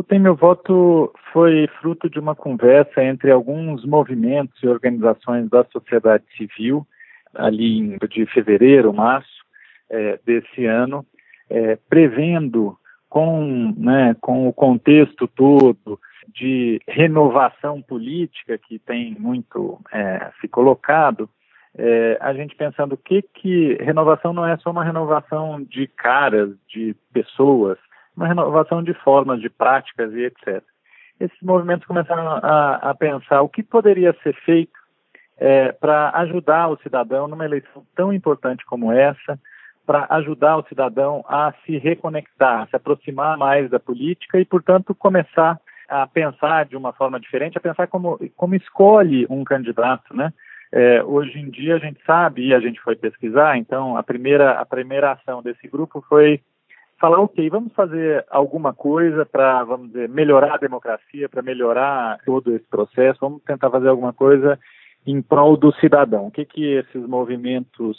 O Tem Meu Voto foi fruto de uma conversa entre alguns movimentos e organizações da sociedade civil, ali de fevereiro, março é, desse ano, é, prevendo com, né, com o contexto todo de renovação política que tem muito é, se colocado, é, a gente pensando o que que renovação não é só uma renovação de caras, de pessoas, uma renovação de formas, de práticas e etc. Esses movimentos começaram a, a pensar o que poderia ser feito é, para ajudar o cidadão numa eleição tão importante como essa, para ajudar o cidadão a se reconectar, a se aproximar mais da política e, portanto, começar a pensar de uma forma diferente, a pensar como, como escolhe um candidato, né? É, hoje em dia a gente sabe e a gente foi pesquisar, então a primeira a primeira ação desse grupo foi falar, ok, vamos fazer alguma coisa para, vamos dizer, melhorar a democracia, para melhorar todo esse processo, vamos tentar fazer alguma coisa em prol do cidadão. O que, que esses movimentos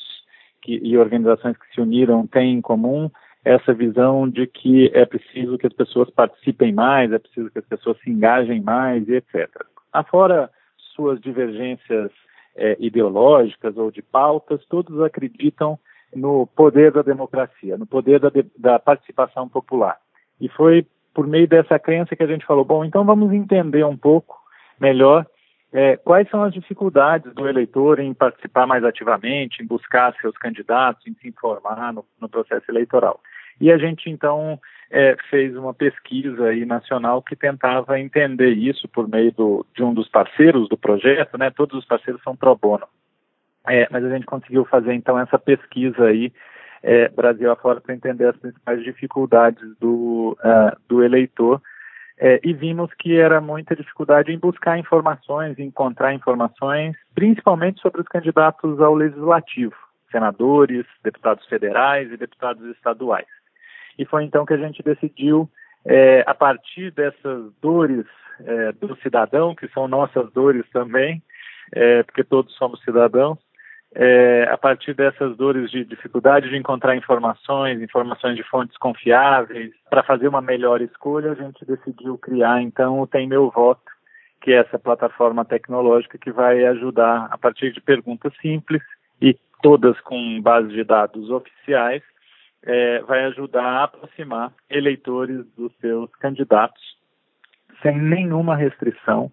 que, e organizações que se uniram têm em comum? Essa visão de que é preciso que as pessoas participem mais, é preciso que as pessoas se engajem mais e etc. Afora suas divergências é, ideológicas ou de pautas, todos acreditam no poder da democracia, no poder da, da participação popular. E foi por meio dessa crença que a gente falou: bom, então vamos entender um pouco melhor é, quais são as dificuldades do eleitor em participar mais ativamente, em buscar seus candidatos, em se informar no, no processo eleitoral. E a gente então é, fez uma pesquisa aí nacional que tentava entender isso por meio do, de um dos parceiros do projeto, né? Todos os parceiros são pro bono. É, mas a gente conseguiu fazer então essa pesquisa aí é, Brasil afora para entender as principais dificuldades do, uh, do eleitor é, e vimos que era muita dificuldade em buscar informações, encontrar informações, principalmente sobre os candidatos ao legislativo, senadores, deputados federais e deputados estaduais. E foi então que a gente decidiu, é, a partir dessas dores é, do cidadão, que são nossas dores também, é, porque todos somos cidadãos, é, a partir dessas dores de dificuldade de encontrar informações, informações de fontes confiáveis, para fazer uma melhor escolha, a gente decidiu criar então o Tem Meu Voto, que é essa plataforma tecnológica que vai ajudar, a partir de perguntas simples e todas com base de dados oficiais, é, vai ajudar a aproximar eleitores dos seus candidatos sem nenhuma restrição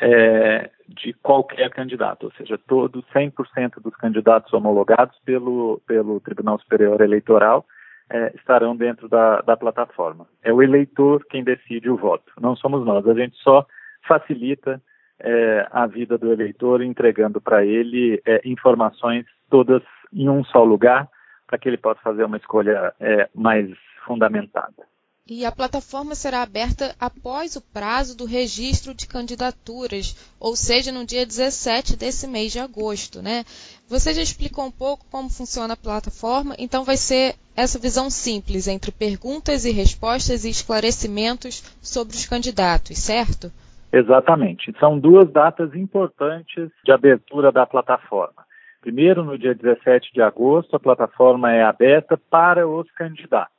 é, de qualquer candidato, ou seja, todos 100% dos candidatos homologados pelo, pelo Tribunal Superior Eleitoral é, estarão dentro da, da plataforma. É o eleitor quem decide o voto, não somos nós. A gente só facilita é, a vida do eleitor entregando para ele é, informações todas em um só lugar para que ele possa fazer uma escolha é, mais fundamentada. E a plataforma será aberta após o prazo do registro de candidaturas, ou seja, no dia 17 desse mês de agosto, né? Você já explicou um pouco como funciona a plataforma, então vai ser essa visão simples entre perguntas e respostas e esclarecimentos sobre os candidatos, certo? Exatamente. São duas datas importantes de abertura da plataforma. Primeiro, no dia 17 de agosto, a plataforma é aberta para os candidatos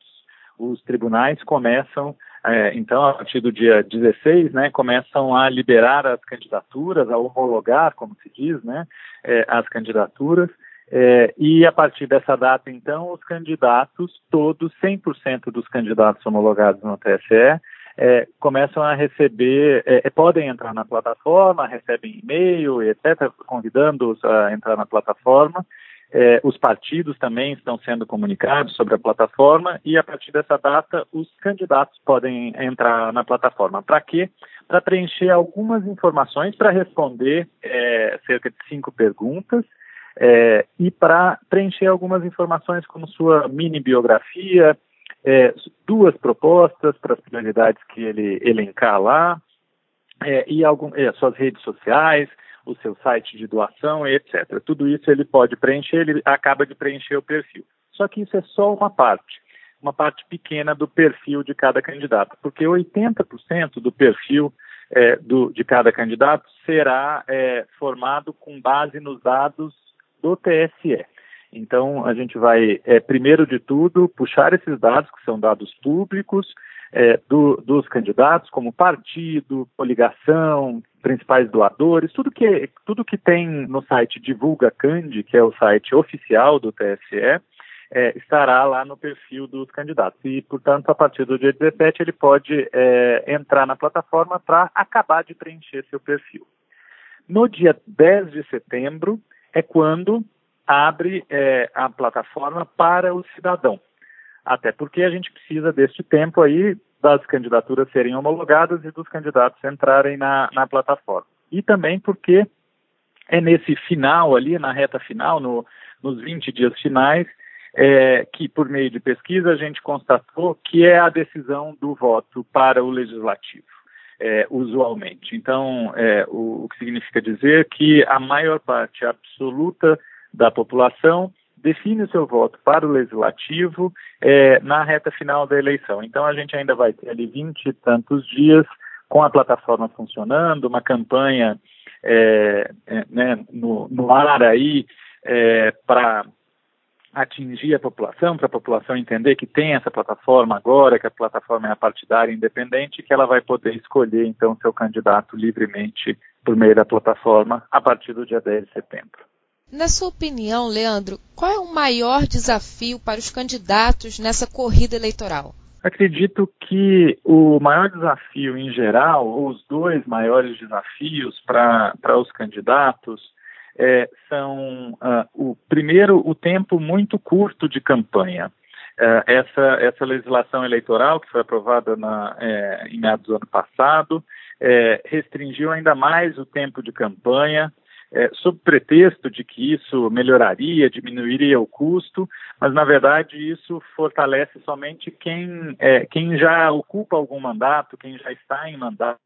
os tribunais começam, é, então, a partir do dia 16, né, começam a liberar as candidaturas, a homologar, como se diz, né, é, as candidaturas, é, e a partir dessa data, então, os candidatos, todos, 100% dos candidatos homologados no TSE, é, começam a receber, é, é, podem entrar na plataforma, recebem e-mail, etc., convidando-os a entrar na plataforma, é, os partidos também estão sendo comunicados sobre a plataforma e, a partir dessa data, os candidatos podem entrar na plataforma. Para quê? Para preencher algumas informações, para responder é, cerca de cinco perguntas é, e para preencher algumas informações como sua mini biografia, duas propostas para as prioridades que ele elencar lá, e algum, suas redes sociais, o seu site de doação, etc. Tudo isso ele pode preencher, ele acaba de preencher o perfil. Só que isso é só uma parte, uma parte pequena do perfil de cada candidato, porque 80% do perfil é, do, de cada candidato será é, formado com base nos dados do TSE. Então, a gente vai, é, primeiro de tudo, puxar esses dados, que são dados públicos, é, do, dos candidatos, como partido, coligação, principais doadores, tudo que, tudo que tem no site Divulga Candi, que é o site oficial do TSE, é, estará lá no perfil dos candidatos. E, portanto, a partir do dia 17, ele pode é, entrar na plataforma para acabar de preencher seu perfil. No dia 10 de setembro é quando abre é, a plataforma para o cidadão. Até porque a gente precisa deste tempo aí das candidaturas serem homologadas e dos candidatos entrarem na, na plataforma. E também porque é nesse final ali, na reta final, no, nos 20 dias finais, é, que por meio de pesquisa a gente constatou que é a decisão do voto para o legislativo. É, usualmente. Então, é, o, o, que significa dizer que a maior parte absoluta da população define o seu voto para o legislativo é, na reta final da eleição. Então, a gente ainda vai ter ali vinte e tantos dias com a plataforma funcionando, uma campanha é, é, né, no, no ar aí é, para atingir a população, para a população entender que tem essa plataforma agora, que a plataforma é partidária independente, que ela vai poder escolher então seu candidato livremente por meio da plataforma a partir do dia 10 de setembro. Na sua opinião, Leandro, qual é o maior desafio para os candidatos nessa corrida eleitoral? Acredito que o maior desafio em geral, ou os dois maiores desafios para os candidatos, é, são uh, o primeiro o tempo muito curto de campanha. Uh, essa, essa legislação eleitoral que foi aprovada na, é, em meados do ano passado é, restringiu ainda mais o tempo de campanha, é, sob pretexto de que isso melhoraria, diminuiria o custo, mas na verdade isso fortalece somente quem, é, quem já ocupa algum mandato, quem já está em mandato,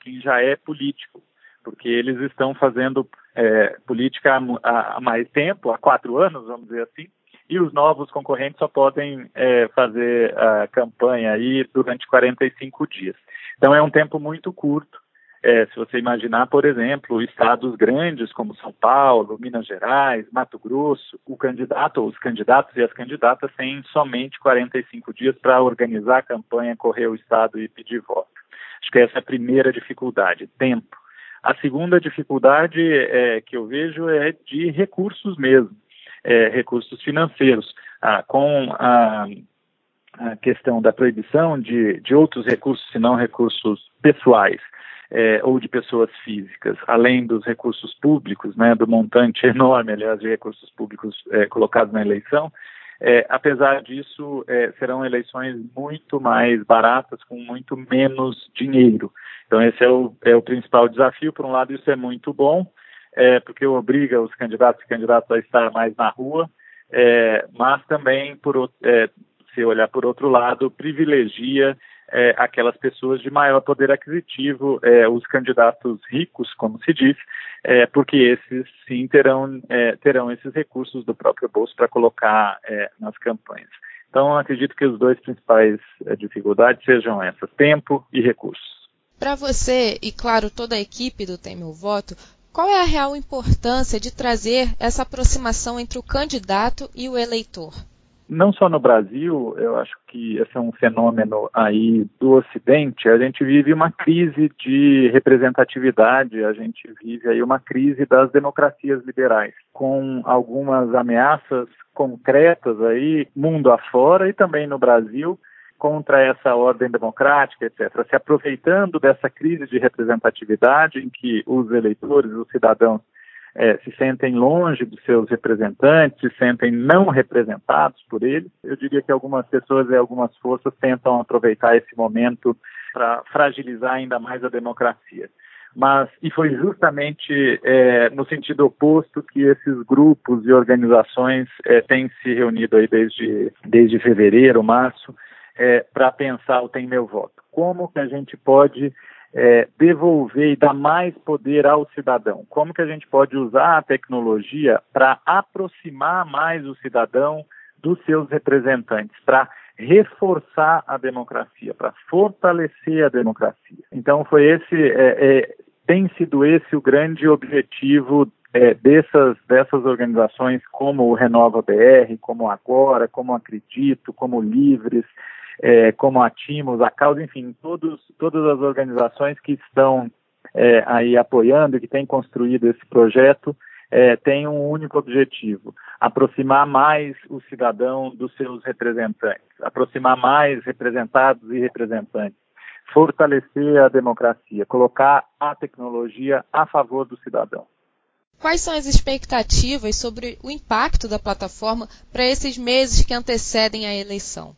quem já é político porque eles estão fazendo é, política há, há, mais tempo, há quatro anos, vamos dizer assim, e os novos concorrentes só podem é, fazer a campanha aí durante 45 dias. Então é um tempo muito curto. É, se você imaginar, por exemplo, estados grandes como São Paulo, Minas Gerais, Mato Grosso, o candidato os candidatos e as candidatas têm somente 45 dias para organizar a campanha, correr o estado e pedir voto. Acho que essa é a primeira dificuldade, tempo. A segunda dificuldade é, que eu vejo é de recursos mesmo, é, recursos financeiros. Ah, com a, a, questão da proibição de, de outros recursos, senão recursos pessoais, é, ou de pessoas físicas, além dos recursos públicos, né, do montante enorme, aliás, de recursos públicos é, colocados na eleição, é, apesar disso, é, serão eleições muito mais baratas, com muito menos dinheiro. Então, esse é o, é o principal desafio. Por um lado, isso é muito bom, é, porque obriga os candidatos e candidatas a estar mais na rua, é, mas também, por, é, se olhar por outro lado, privilegia é, aquelas pessoas de maior poder aquisitivo, é, os candidatos ricos, como se diz, é, porque esses sim terão, é, terão esses recursos do próprio bolso para colocar é, nas campanhas. Então, acredito que os dois principais é, dificuldades sejam essas, tempo e recursos. Para você, e claro, toda a equipe do Tem Meu Voto, qual é a real importância de trazer essa aproximação entre o candidato e o eleitor? Não só no Brasil, eu acho que esse é um fenômeno aí do Ocidente, a gente vive uma crise de representatividade, a gente vive aí uma crise das democracias liberais, com algumas ameaças concretas aí, mundo afora e também no Brasil, contra essa ordem democrática, etc. Se aproveitando dessa crise de representatividade em que os eleitores, os cidadãos, é, se sentem longe dos seus representantes, se sentem não representados por eles. Eu diria que algumas pessoas e algumas forças tentam aproveitar esse momento para fragilizar ainda mais a democracia. Mas, e foi justamente é, no sentido oposto que esses grupos e organizações é, têm se reunido aí desde, desde fevereiro, março, é, para pensar o Tem Meu Voto. Como que a gente pode é, devolver e dar mais poder ao cidadão? Como que a gente pode usar a tecnologia para aproximar mais o cidadão dos seus representantes, para reforçar a democracia, para fortalecer a democracia? Então foi esse, é, é, tem sido esse o grande objetivo é, dessas, dessas organizações como o Renova BR, como Agora, como Acredito, como Livres, é, como a Timos, a Causa, enfim, todos, todas as organizações que estão é, aí apoiando que têm construído esse projeto é, têm um único objetivo: aproximar mais o cidadão dos seus representantes, aproximar mais representados e representantes, fortalecer a democracia, colocar a tecnologia a favor do cidadão. Quais são as expectativas sobre o impacto da plataforma para esses meses que antecedem a eleição?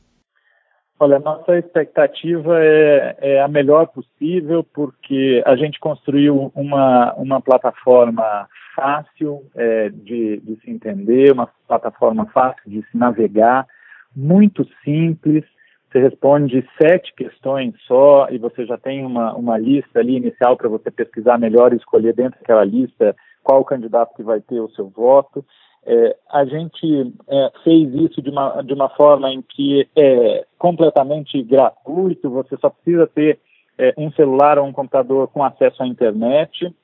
Olha, nossa expectativa é, é, a melhor possível, porque a gente construiu uma, uma plataforma fácil é, de, de se entender, uma plataforma fácil de se navegar, muito simples. Você responde sete questões só e você já tem uma, uma lista ali inicial para você pesquisar melhor e escolher dentro daquela lista qual candidato que vai ter o seu voto. É, a gente é, fez isso de uma, de uma forma em que é completamente gratuito, você só precisa ter é, um celular ou um computador com acesso à internet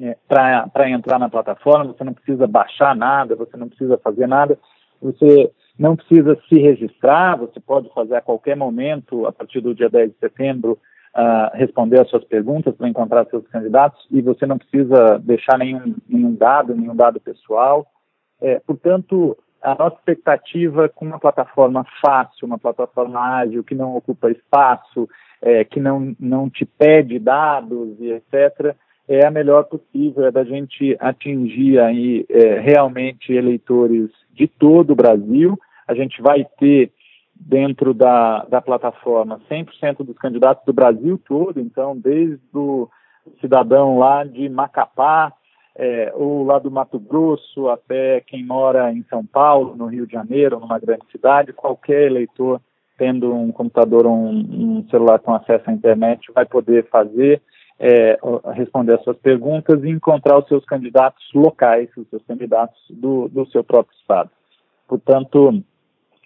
é, para entrar na plataforma, você não precisa baixar nada, você não precisa fazer nada, você não precisa se registrar, você pode fazer a qualquer momento, a partir do dia 10 de setembro, uh, responder as suas perguntas para encontrar seus candidatos e você não precisa deixar nenhum, nenhum dado, nenhum dado pessoal. É, portanto, a nossa expectativa com uma plataforma fácil, uma plataforma ágil, que não ocupa espaço, é, que não, não te pede dados e etc., é a melhor possível, é da gente atingir aí é, realmente eleitores de todo o Brasil. A gente vai ter dentro da, da plataforma 100% dos candidatos do Brasil todo, então desde o cidadão lá de Macapá, é, ou lá do Mato Grosso até quem mora em São Paulo, no Rio de Janeiro, numa grande cidade, qualquer eleitor tendo um computador ou um, um celular com acesso à internet vai poder fazer, é, responder as suas perguntas e encontrar os seus candidatos locais, os seus candidatos do, do seu próprio estado. Portanto,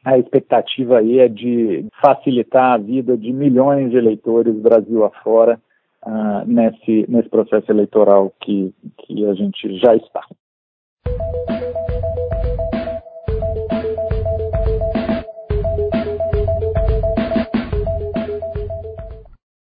a expectativa aí é de facilitar a vida de milhões de eleitores Brasil afora uh, nesse, nesse processo eleitoral que, que a gente já está.